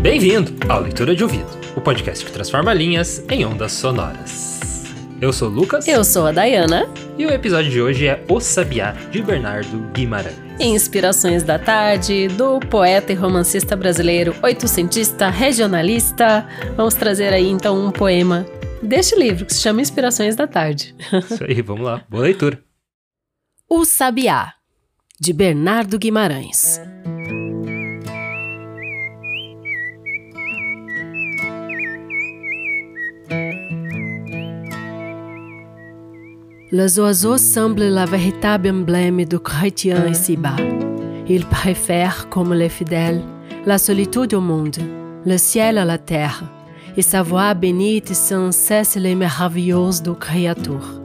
Bem-vindo ao Leitura de Ouvido, o podcast que transforma linhas em ondas sonoras. Eu sou o Lucas. Eu sou a Dayana. E o episódio de hoje é O Sabiá, de Bernardo Guimarães. Inspirações da tarde, do poeta e romancista brasileiro, oitocentista, regionalista. Vamos trazer aí então um poema deste livro que se chama Inspirações da Tarde. Isso aí, vamos lá. Boa leitura. O Sabiá, de Bernardo Guimarães. Les oiseaux semblent la véritable emblème du chrétien ici-bas. Ils préfèrent, comme les fidèles, la solitude au monde, le ciel à la terre, et sa voix bénite sans cesse les maravilheuses do Criatur.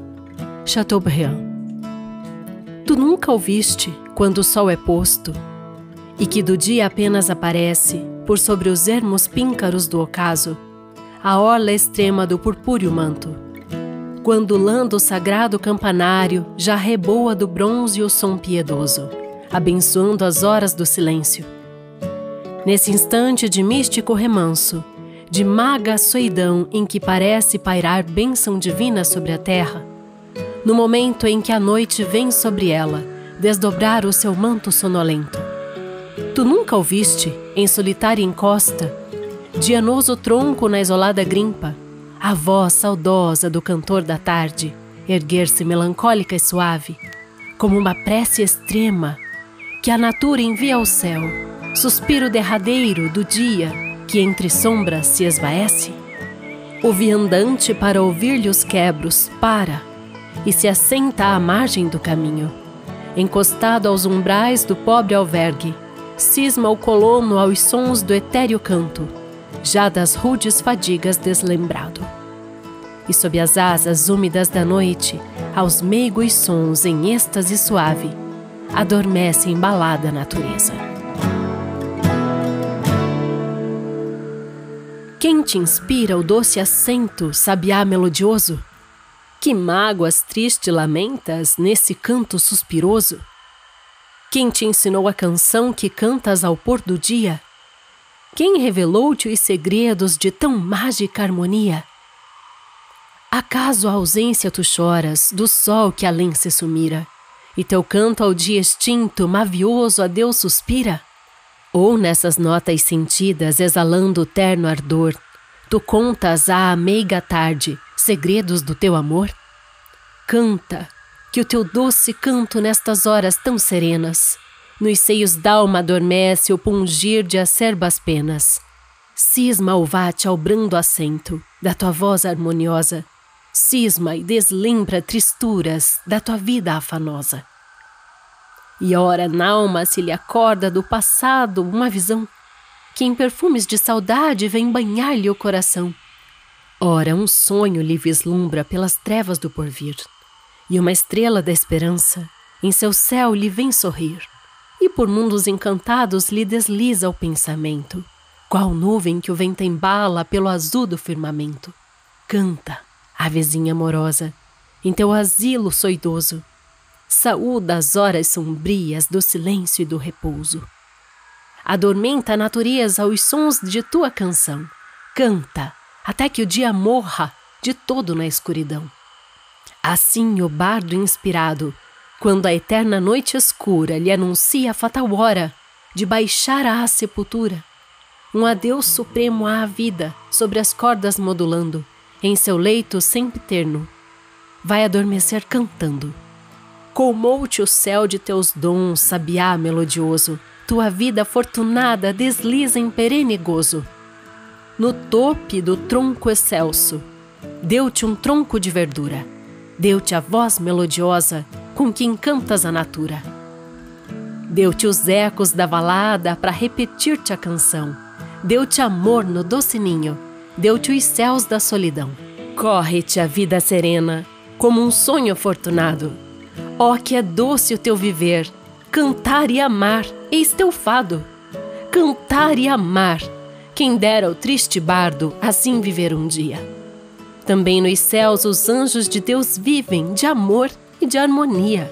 Chateaubriand. Tu nunca ouviste, quando o sol é posto, e que do dia apenas aparece, por sobre os ermos píncaros do ocaso, a orla extrema do purpúreo manto quando lando o sagrado campanário já reboa do bronze o som piedoso, abençoando as horas do silêncio. Nesse instante de místico remanso, de maga soidão em que parece pairar bênção divina sobre a terra, no momento em que a noite vem sobre ela desdobrar o seu manto sonolento. Tu nunca ouviste, em solitária encosta, dianoso tronco na isolada grimpa, a voz saudosa do cantor da tarde erguer-se melancólica e suave, como uma prece extrema que a natura envia ao céu, suspiro derradeiro do dia que entre sombras se esvaece? O viandante, para ouvir-lhe os quebros, para e se assenta à margem do caminho. Encostado aos umbrais do pobre albergue, cisma o colono aos sons do etéreo canto já das rudes fadigas deslembrado. E sob as asas úmidas da noite, aos meigos sons em êxtase suave, adormece embalada a natureza. Quem te inspira o doce acento, sabiá melodioso? Que mágoas triste lamentas nesse canto suspiroso? Quem te ensinou a canção que cantas ao pôr do dia? Quem revelou-te os segredos de tão mágica harmonia? Acaso a ausência tu choras do sol que além se sumira, e teu canto ao dia extinto, mavioso a Deus suspira? Ou nessas notas sentidas, exalando o terno ardor, tu contas à meiga tarde segredos do teu amor? Canta, que o teu doce canto nestas horas tão serenas nos seios d'alma adormece o pungir de acerbas penas. Cisma o vate ao brando assento da tua voz harmoniosa. Cisma e deslembra tristuras da tua vida afanosa. E ora n'alma se lhe acorda do passado uma visão que em perfumes de saudade vem banhar-lhe o coração. Ora, um sonho lhe vislumbra pelas trevas do porvir, e uma estrela da esperança em seu céu lhe vem sorrir e por mundos encantados lhe desliza o pensamento, qual nuvem que o vento embala pelo azul do firmamento. Canta, avezinha amorosa, em teu asilo soidoso, saúda as horas sombrias do silêncio e do repouso. Adormenta a natureza aos sons de tua canção. Canta, até que o dia morra de todo na escuridão. Assim o bardo inspirado quando a eterna noite escura lhe anuncia a fatal hora de baixar à sepultura. Um adeus supremo à vida, sobre as cordas modulando, em seu leito sempre terno, vai adormecer cantando. Colmou-te o céu de teus dons, sabiá melodioso, tua vida afortunada desliza em perene gozo. No tope do tronco excelso, deu-te um tronco de verdura, deu-te a voz melodiosa com que encantas a natura. Deu-te os ecos da balada para repetir-te a canção. Deu-te amor no doce ninho, deu-te os céus da solidão. Corre-te a vida serena, como um sonho afortunado. Ó, oh, que é doce o teu viver, cantar e amar, eis teu fado. Cantar e amar, quem dera o triste bardo assim viver um dia. Também nos céus os anjos de Deus vivem de amor e de harmonia.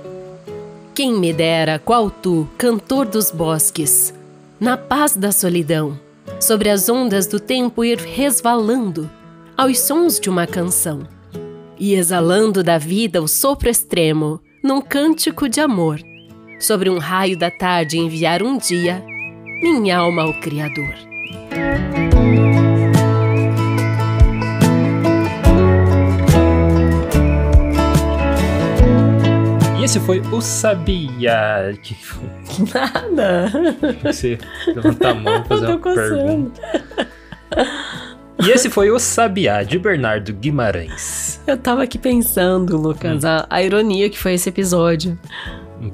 Quem me dera, qual tu, cantor dos bosques, na paz da solidão, sobre as ondas do tempo ir resvalando aos sons de uma canção e exalando da vida o sopro extremo num cântico de amor, sobre um raio da tarde enviar um dia minha alma ao Criador. E esse foi o Sabia. Que foi? Nada. Você levantar a mão e fazer uma pergunta. E esse foi o Sabiá, de Bernardo Guimarães. Eu tava aqui pensando, Lucas, a, a ironia que foi esse episódio.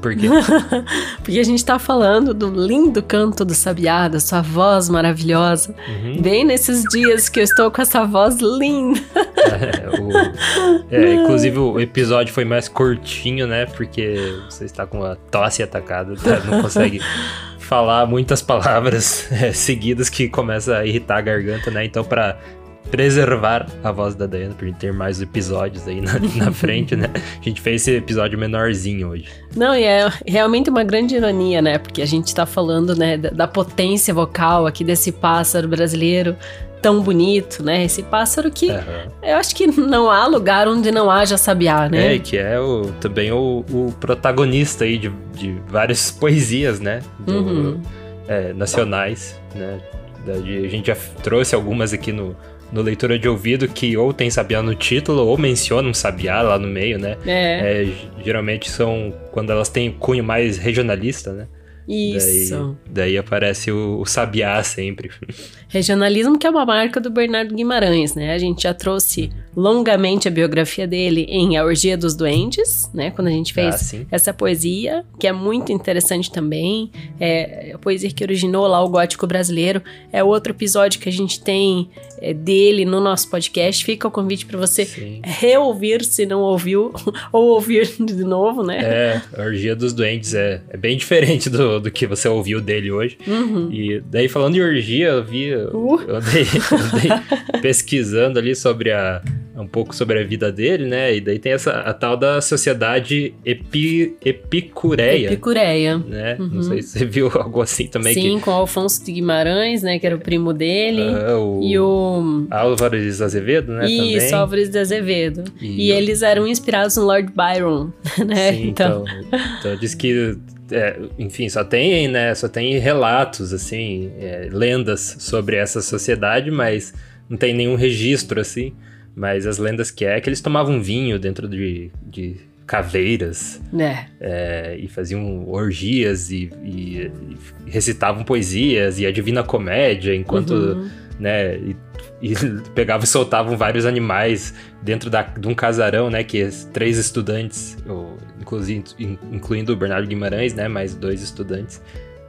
Por quê? Porque a gente tá falando do lindo canto do sabiá, da sua voz maravilhosa. Uhum. Bem nesses dias que eu estou com essa voz linda. É, o- é, inclusive o episódio foi mais curtinho, né? Porque você está com a tosse atacada, tá? não consegue falar muitas palavras é, seguidas que começa a irritar a garganta, né? Então, para preservar a voz da Dayana, pra gente ter mais episódios aí na, na frente, né? A gente fez esse episódio menorzinho hoje. Não, e é realmente uma grande ironia, né? Porque a gente tá falando, né, da, da potência vocal aqui desse pássaro brasileiro tão bonito, né? Esse pássaro que Aham. eu acho que não há lugar onde não haja sabiá, né? É, que é o, também o, o protagonista aí de, de várias poesias, né? Do- Uhum. é, nacionais, né? Da- de- a gente já trouxe algumas aqui no, no Leitura de Ouvido que ou tem sabiá no título ou menciona um sabiá lá no meio, né? É, É, geralmente são quando elas têm cunho mais regionalista, né? isso. Daí, daí aparece o, o sabiá sempre. Regionalismo que é uma marca do Bernardo Guimarães, né? A gente já trouxe longamente a biografia dele em A Orgia dos Doentes, né? Quando a gente Ah, fez sim. essa poesia, que é muito interessante também. É a poesia que originou lá o gótico brasileiro. É outro episódio que a gente tem é, dele no nosso podcast. Fica o convite para você Sim. reouvir se não ouviu, ou ouvir de novo, né? É, a Orgia dos Doentes é, é bem diferente do, do que você ouviu dele hoje. Uhum. E daí, falando de orgia, eu vi. Eu, Uh. eu andei, eu andei pesquisando ali sobre a. Um pouco sobre a vida dele, né? E daí tem essa a tal da sociedade epi, epicureia, Epicureia. né? Uhum. Não sei se você viu algo assim também. Sim, que, com o Alfonso de Guimarães, né? Que era o primo dele. Ah, o, E o. Álvares Azevedo, né? Isso, também. Álvares de Azevedo. E- E, eles eram inspirados no Lord Byron, né? Sim, então, então diz que, é, enfim, só tem, né, só tem relatos, assim, é, lendas sobre essa sociedade, mas não tem nenhum registro, assim. Mas as lendas que é que eles tomavam vinho dentro de, de caveiras É. é, e faziam orgias e, e- e recitavam poesias e a Divina Comédia, enquanto Uhum. né? E, e pegavam e soltavam vários animais dentro da, de um casarão, né? Que três estudantes, ou, inclusive, in- incluindo o Bernardo Guimarães, né? Mais dois estudantes,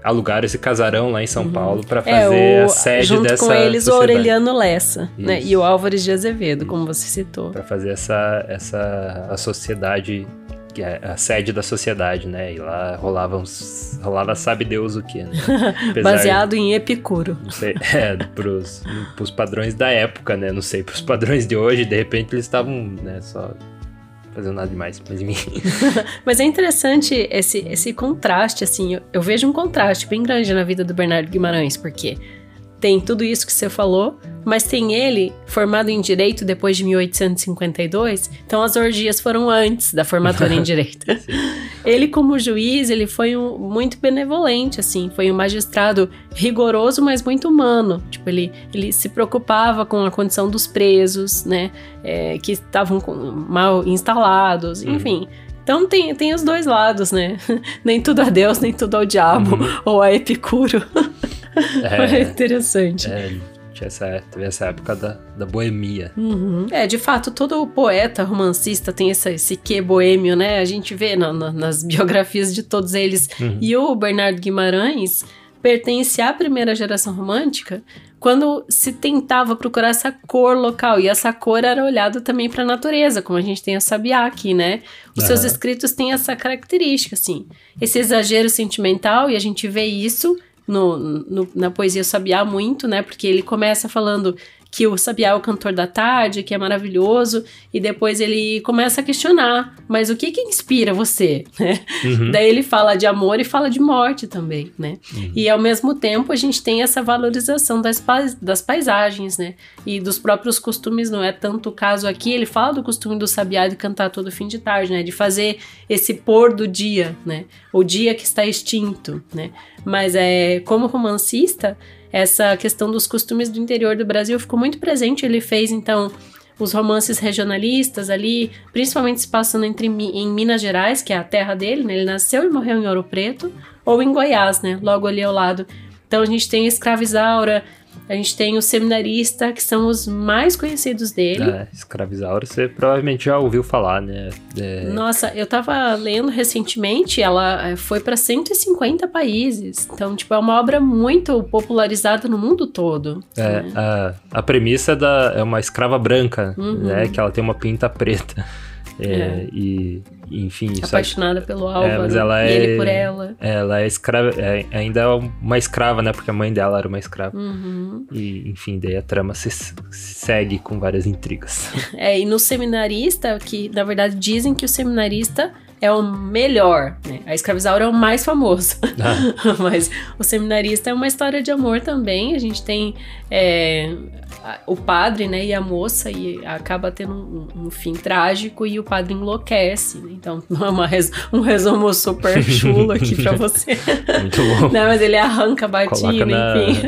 alugaram esse casarão lá em São Paulo para fazer é, o, a sede junto dessa com eles sociedade. o Aureliano Lessa, né? Isso. E o Álvares de Azevedo, como você citou. Para fazer essa, essa a sociedade, é a sede da sociedade, né? E lá rolava, uns, rolava sabe Deus o que, né? Baseado em Epicuro. Não sei, é, pros, pros padrões da época, né? Não sei, pros padrões de hoje, de repente eles estavam, né, só fazendo nada demais. Mas. Mas é interessante esse, esse contraste, assim, eu, eu vejo um contraste bem grande na vida do Bernardo Guimarães, porque tem tudo isso que você falou, mas tem ele formado em Direito depois de 1852, então as orgias foram antes da formatura em Direito. ele, como juiz, ele foi um, muito benevolente, assim, foi um magistrado rigoroso, mas muito humano. Tipo, ele, ele se preocupava com a condição dos presos, né, é, que estavam mal instalados, Uhum. enfim. Então tem, tem os dois lados, né? nem tudo a Deus, nem tudo ao diabo, ou a Epicuro. É, É, interessante. é, tinha essa, teve essa época da, da boemia. Uhum. É, de fato, todo poeta, romancista tem essa, esse quê boêmio, né? A gente vê na- na- nas biografias de todos eles. Uhum. E o Bernardo Guimarães pertence à primeira geração romântica quando se tentava procurar essa cor local. E essa cor era olhada também para a natureza, como a gente tem a Sabiá aqui, né? Os seus Aham. escritos têm essa característica, assim. Esse exagero sentimental, e a gente vê isso no, no- na poesia Sabiá muito, né? Porque ele começa falando que o Sabiá é o cantor da tarde, que é maravilhoso, e depois ele começa a questionar, mas o que que inspira você, né? Uhum. Daí ele fala de amor e fala de morte também, né? Uhum. E ao mesmo tempo a gente tem essa valorização das, das paisagens, né? E dos próprios costumes, não é tanto o caso aqui, ele fala do costume do Sabiá de cantar todo fim de tarde, né? De fazer esse pôr do dia, né? O dia que está extinto, né? Mas é como romancista, essa questão dos costumes do interior do Brasil ficou muito presente. Ele fez, então, os romances regionalistas ali, principalmente se passando entre, em Minas Gerais, que é a terra dele, né? Ele nasceu e morreu em Ouro Preto, ou em Goiás, né? Logo ali ao lado. Então a gente tem Escravizaura, a gente tem o Seminarista, que são os mais conhecidos dele. É, Escravizaura, você provavelmente já ouviu falar, né? É... Nossa, eu tava lendo recentemente, ela é, foi para 150 países. Então, tipo, é uma obra muito popularizada no mundo todo. É, né? a, a premissa é, da, é uma escrava branca, uhum. né? Que ela tem uma pinta preta. É, é. E, enfim. Apaixonada pelo Álvaro. É, mas ela é, ele por ela. Ela é escrava, é, ainda é uma escrava, né? Porque a mãe dela era uma escrava. Uhum. E, enfim, daí a trama se, se, segue com várias intrigas. É, e no seminarista, que na verdade dizem que o seminarista é o melhor, né? A escravizaura é o mais famoso. Ah. Mas o seminarista é uma história de amor também. A gente tem é, o padre, né, e a moça, e acaba tendo um, um fim trágico e o padre enlouquece. Né? Então, não é uma res, um resumo super chulo aqui pra você. Muito bom. Não, mas ele arranca a batina, na... enfim.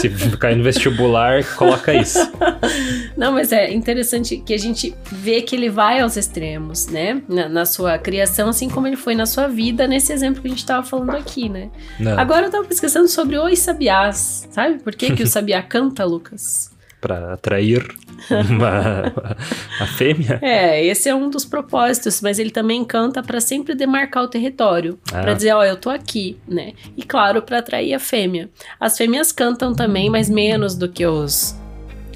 Se cair no vestibular, coloca isso. Não, mas é interessante que a gente vê que ele vai aos extremos, né? Na, na sua criação, assim como ele foi na sua vida, nesse exemplo que a gente tava falando aqui, né? Não. Agora eu tava pesquisando sobre os sabiás, sabe? Por que, que o sabiá canta, Lucas? para atrair uma, a fêmea? É, esse é um dos propósitos, mas ele também canta para sempre demarcar o território, ah. para dizer, ó, oh, eu tô aqui, né? E claro, para atrair a fêmea. As fêmeas cantam também, mas menos do que os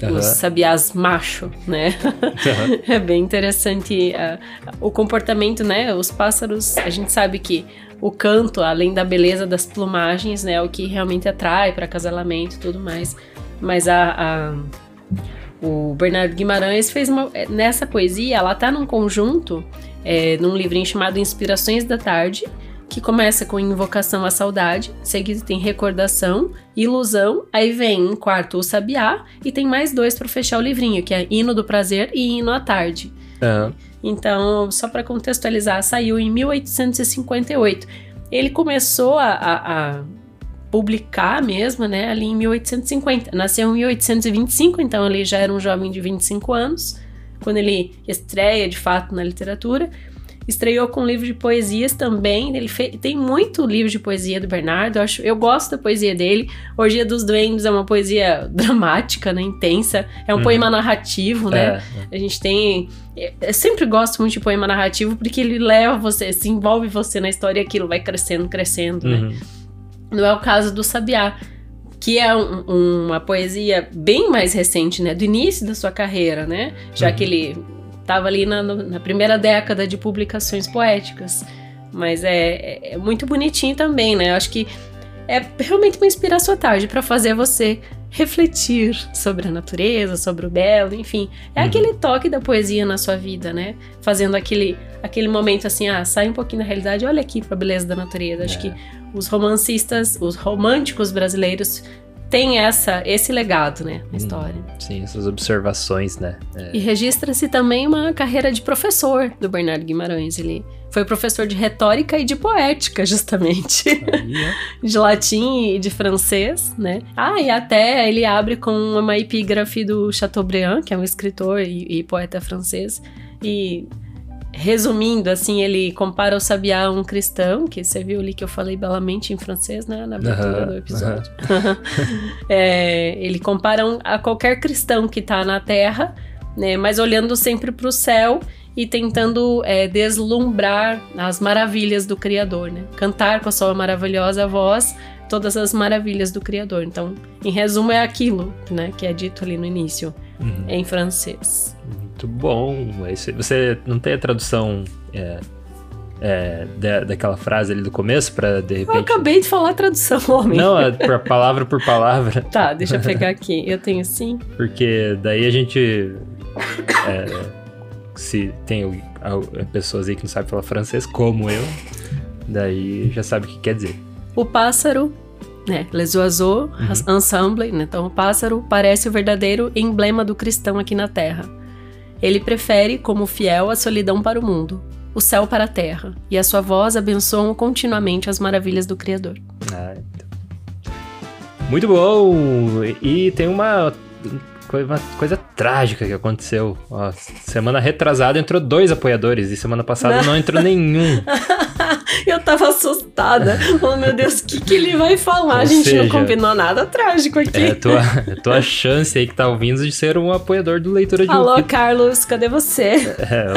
Uhum. os sabiás macho, né? Uhum. é bem interessante uh, o comportamento, né? Os pássaros, a gente sabe que o canto, além da beleza das plumagens, né, é o que realmente atrai para acasalamento e tudo mais. Mas a, a, o Bernardo Guimarães fez uma. É, nessa poesia, ela tá num conjunto, é, num livrinho chamado Inspirações da Tarde, que começa com invocação à saudade, seguido tem recordação, ilusão, aí vem em quarto o sabiá, e tem mais dois para fechar o livrinho, que é hino do prazer e hino à tarde. Uhum. Então, só para contextualizar, saiu em 1858. Ele começou a, a, a publicar mesmo, né, ali em 1850. Nasceu em 1825, então ele já era um jovem de 25 anos, quando ele estreia de fato na literatura. Estreou com um livro de poesias também. Ele tem muito livro de poesia do Bernardo. Eu, acho, eu gosto da poesia dele. Orgia dos Duendes é uma poesia dramática, né? Intensa. É um uhum. poema narrativo, né? É, é. A gente tem. Eu sempre gosto muito de poema narrativo porque ele leva você, se envolve você na história e aquilo vai crescendo, crescendo, né? uhum. né? Não é o caso do Sabiá, que é um, uma poesia bem mais recente, né? Do início da sua carreira, né? Já uhum. que ele estava ali na, na, primeira década de publicações poéticas. Mas é, é, é muito bonitinho também, né? Eu acho que é realmente uma inspiração à tarde para fazer você refletir sobre a natureza, sobre o belo, enfim. É uhum. aquele toque da poesia na sua vida, né? Fazendo aquele, aquele momento assim, ah, sai um pouquinho da realidade, olha aqui para a beleza da natureza. Acho é. que os romancistas, os românticos brasileiros têm essa, esse legado, né, na hum, história. Sim, essas observações, né? É. E registra-se também uma carreira de professor do Bernardo Guimarães. Ele foi professor de retórica e de poética, justamente. Aí, de latim e de francês, né? Ah, e até ele abre com uma epígrafe do Chateaubriand, que é um escritor e, e poeta francês. E resumindo, assim, ele compara o Sabiá a um cristão, que você viu ali que eu falei belamente em francês, né, na abertura do episódio. é, ele compara um, a qualquer cristão que está na Terra, né, mas olhando sempre para o céu e tentando é, deslumbrar as maravilhas do Criador, né? Cantar com a sua maravilhosa voz todas as maravilhas do Criador. Então, em resumo, é aquilo, né, que é dito ali no início, uhum. em francês. Muito bom. Você não tem a tradução é, é, da, daquela frase ali do começo pra de repente. Eu acabei de falar a tradução, homem. Não, é palavra por palavra. Tá, deixa eu pegar aqui. Eu tenho sim. Porque daí a gente. é, se tem pessoas aí que não sabem falar francês, como eu, daí já sabe o que quer dizer. O pássaro, né? Les oiseaux, Uhum. ensemble, né? Então o pássaro parece o verdadeiro emblema do cristão aqui na Terra. Ele prefere, como fiel, a solidão para o mundo, o céu para a terra, e a sua voz abençoam continuamente as maravilhas do Criador. Ah, então. Muito bom! E tem uma, uma coisa trágica que aconteceu. Ó, semana retrasada entrou dois apoiadores e semana passada não entrou nenhum. Eu tava assustada. Oh, meu Deus, o que, que ele vai falar? Ou a gente não seja, combinou nada trágico aqui. É a tua, é a tua chance aí que tá ouvindo de ser um apoiador do Leitura de Alô, Ouvido. Carlos, cadê você? É,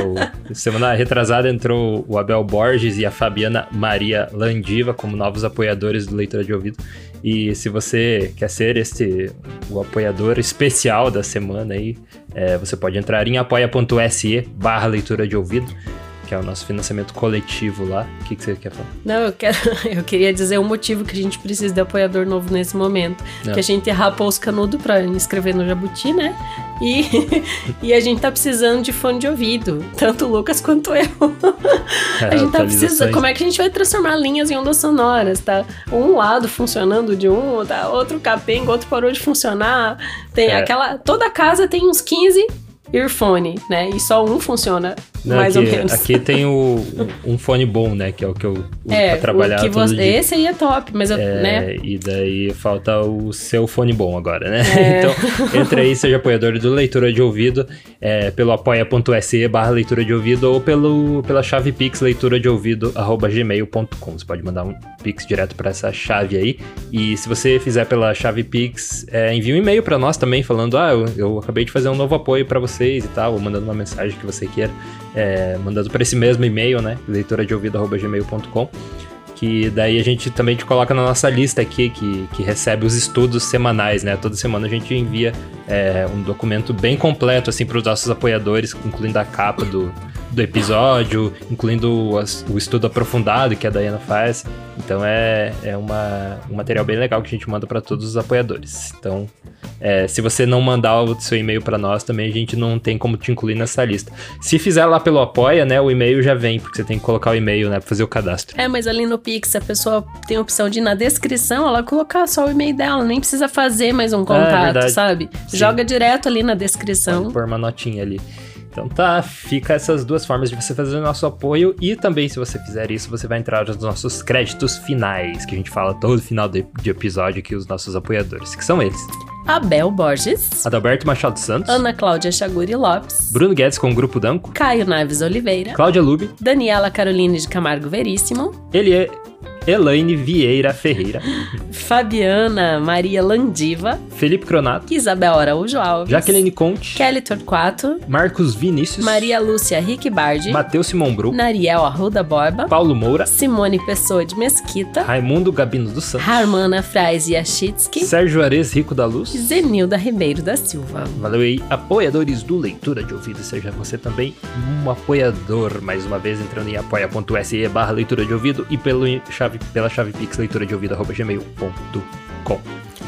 o, semana retrasada entrou o Abel Borges e a Fabiana Maria Landiva como novos apoiadores do Leitura de Ouvido. E se você quer ser este o apoiador especial da semana aí, é, você pode entrar em apoia.se barra leitura de ouvido, que é o nosso financiamento coletivo lá. O que, que você quer falar? Não, eu quero. Eu queria dizer o motivo que a gente precisa de apoiador novo nesse momento. É. Que a gente rapou os canudos pra inscrever no Jabuti, né? E, e a gente tá precisando de fone de ouvido. Tanto o Lucas quanto eu. A gente tá precisando. Como é que a gente vai transformar linhas em ondas sonoras, tá? Um lado funcionando de um, tá? Outro capenga, outro parou de funcionar. Tem É. aquela. Toda casa tem uns 15 earphone, né? E só um funciona, Não, mais aqui, ou menos. Aqui tem o, um fone bom, né? Que é o que eu uso é, pra trabalhar o que todo você, dia. esse aí é top, mas eu, É, né? E daí falta o seu fone bom agora, né? É. Então, entra aí, seja apoiador do Leitura de Ouvido, é, pelo apoia.se barra leitura de ouvido ou pelo, pela chave pix leitura de ouvido arroba gmail.com. Você pode mandar um pix direto para essa chave aí. E se você fizer pela chave pix, é, envie um e-mail para nós também, falando: Ah, eu, eu acabei de fazer um novo apoio para vocês e tal, ou mandando uma mensagem que você queira, é, mandando para esse mesmo e-mail, né? leitura de ouvido arroba gmail.com que daí a gente também te coloca na nossa lista aqui, que, que recebe os estudos semanais, né? Toda semana a gente envia é, um documento bem completo, assim, para os nossos apoiadores, incluindo a capa do, do episódio, incluindo o, as- o estudo aprofundado que a Dayana faz. Então é, é uma, um material bem legal que a gente manda para todos os apoiadores. Então, é, se você não mandar o seu e-mail para nós, também a gente não tem como te incluir nessa lista. Se fizer lá pelo Apoia, né, o e-mail já vem, porque você tem que colocar o e-mail, né, para fazer o cadastro. É, mas ali no Pix a pessoa tem a opção de ir na descrição ela colocar só o e-mail dela, nem precisa fazer mais um contato, É sabe? Sim. Joga direto ali na descrição. Pode pôr uma notinha ali. Então tá, fica essas duas formas de você fazer o nosso apoio e também se você fizer isso, você vai entrar nos nossos créditos finais, que a gente fala todo final de, de episódio aqui, os nossos apoiadores, que são eles. Abel Borges, Adalberto Machado Santos, Ana Cláudia Chaguri Lopes, Bruno Guedes com o Grupo Danco, Caio Naves Oliveira, Cláudia Lube, Daniela Caroline de Camargo Veríssimo, ele é Elaine Vieira Ferreira, Fabiana Maria Landiva, Felipe Cronato, Isabel Araújo Alves, Jaqueline Conte, Kelly Torquato, Marcos Vinícius, Maria Lúcia Rick Bardi, Matheus Simão Bru, Nariel Arruda Borba, Paulo Moura, Simone Pessoa de Mesquita, Raimundo Gabino dos Santos, Harmana Frais Yachitsky Sérgio Ares Rico da Luz, Zenilda Ribeiro da Silva. Valeu aí, apoiadores do Leitura de Ouvido. Seja você também um apoiador. Mais uma vez, entrando em apoia.se barra leitura de ouvido e pelo chave, pela chave pix leitura de ouvido arroba gmail.com.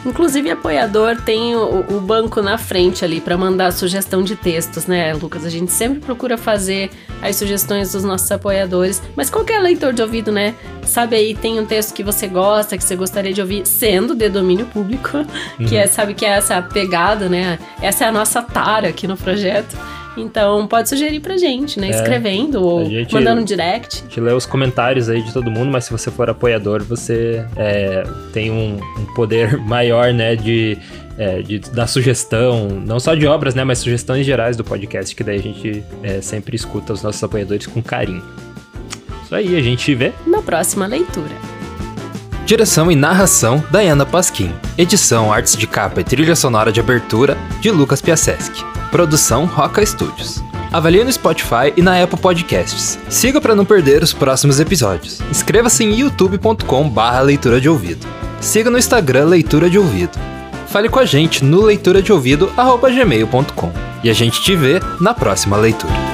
Inclusive, apoiador tem o, o banco na frente ali para mandar sugestão de textos, né, Lucas? A gente sempre procura fazer as sugestões dos nossos apoiadores, mas qualquer leitor de ouvido, né? Sabe aí, tem um texto que você gosta, que você gostaria de ouvir, sendo de domínio público, que é, sabe que é essa pegada, né? Essa é a nossa tara aqui no projeto. Então, pode sugerir pra gente, né? É, Escrevendo ou gente- mandando um direct. A gente lê os comentários aí de todo mundo, mas se você for apoiador, você é, tem um, um poder maior, né, de, é, de dar sugestão, não só de obras, né, mas sugestões gerais do podcast, que daí a gente é, sempre escuta os nossos apoiadores com carinho. Isso aí, a gente vê Na próxima leitura. Direção e narração, Diana Pasquim. Edição, artes de capa e trilha sonora de abertura, de Lucas Piaseschi. Produção, Roca Studios. Avalie no Spotify e na Apple Podcasts. Siga para não perder os próximos episódios. Inscreva-se em youtube.com barra leitura de ouvido. Siga no Instagram Leitura de Ouvido. Fale com a gente no leitura de ouvido gmail.com. E a gente te vê na próxima leitura.